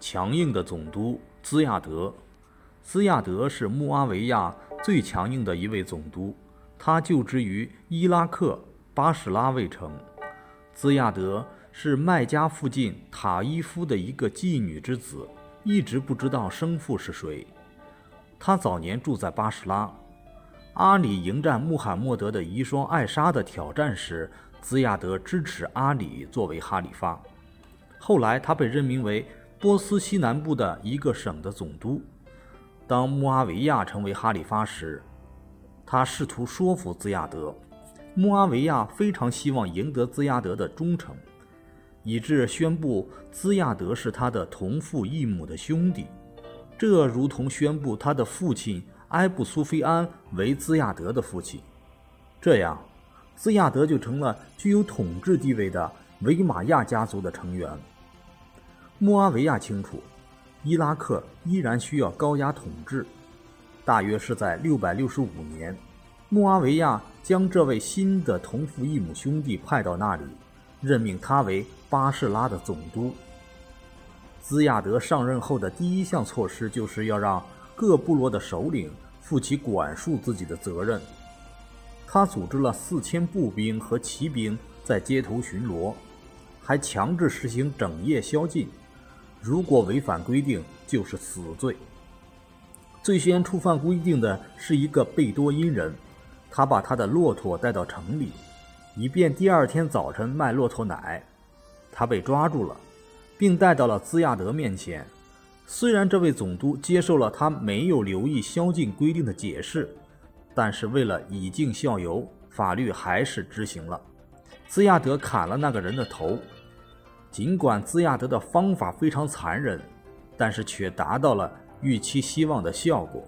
强硬的总督兹亚德。兹亚德是穆阿维亚最强硬的一位总督，他就职于伊拉克巴士拉卫城。兹亚德是麦加附近塔伊夫的一个妓女之子，一直不知道生父是谁。他早年住在巴士拉。阿里迎战穆罕默德的遗孀艾莎的挑战时，兹亚德支持阿里作为哈里发。后来，他被任命为波斯西南部的一个省的总督。当穆阿维亚成为哈里发时，他试图说服兹亚德。穆阿维亚非常希望赢得兹亚德的忠诚，以致宣布兹亚德是他的同父异母的兄弟。这如同宣布他的父亲。埃布苏菲安为兹亚德的父亲，这样，兹亚德就成了具有统治地位的维玛亚家族的成员。穆阿维亚清楚，伊拉克依然需要高压统治。大约是在665年，穆阿维亚将这位新的同父异母兄弟派到那里，任命他为巴士拉的总督。兹亚德上任后的第一项措施就是要让。各部落的首领负起管束自己的责任。他组织了四千步兵和骑兵在街头巡逻，还强制实行整夜宵禁。如果违反规定，就是死罪。最先触犯规定的是一个贝多因人，他把他的骆驼带到城里，以便第二天早晨卖骆驼奶。他被抓住了，并带到了兹亚德面前。虽然这位总督接受了他没有留意宵禁规定的解释，但是为了以儆效尤，法律还是执行了。兹亚德砍了那个人的头。尽管兹亚德的方法非常残忍，但是却达到了预期希望的效果。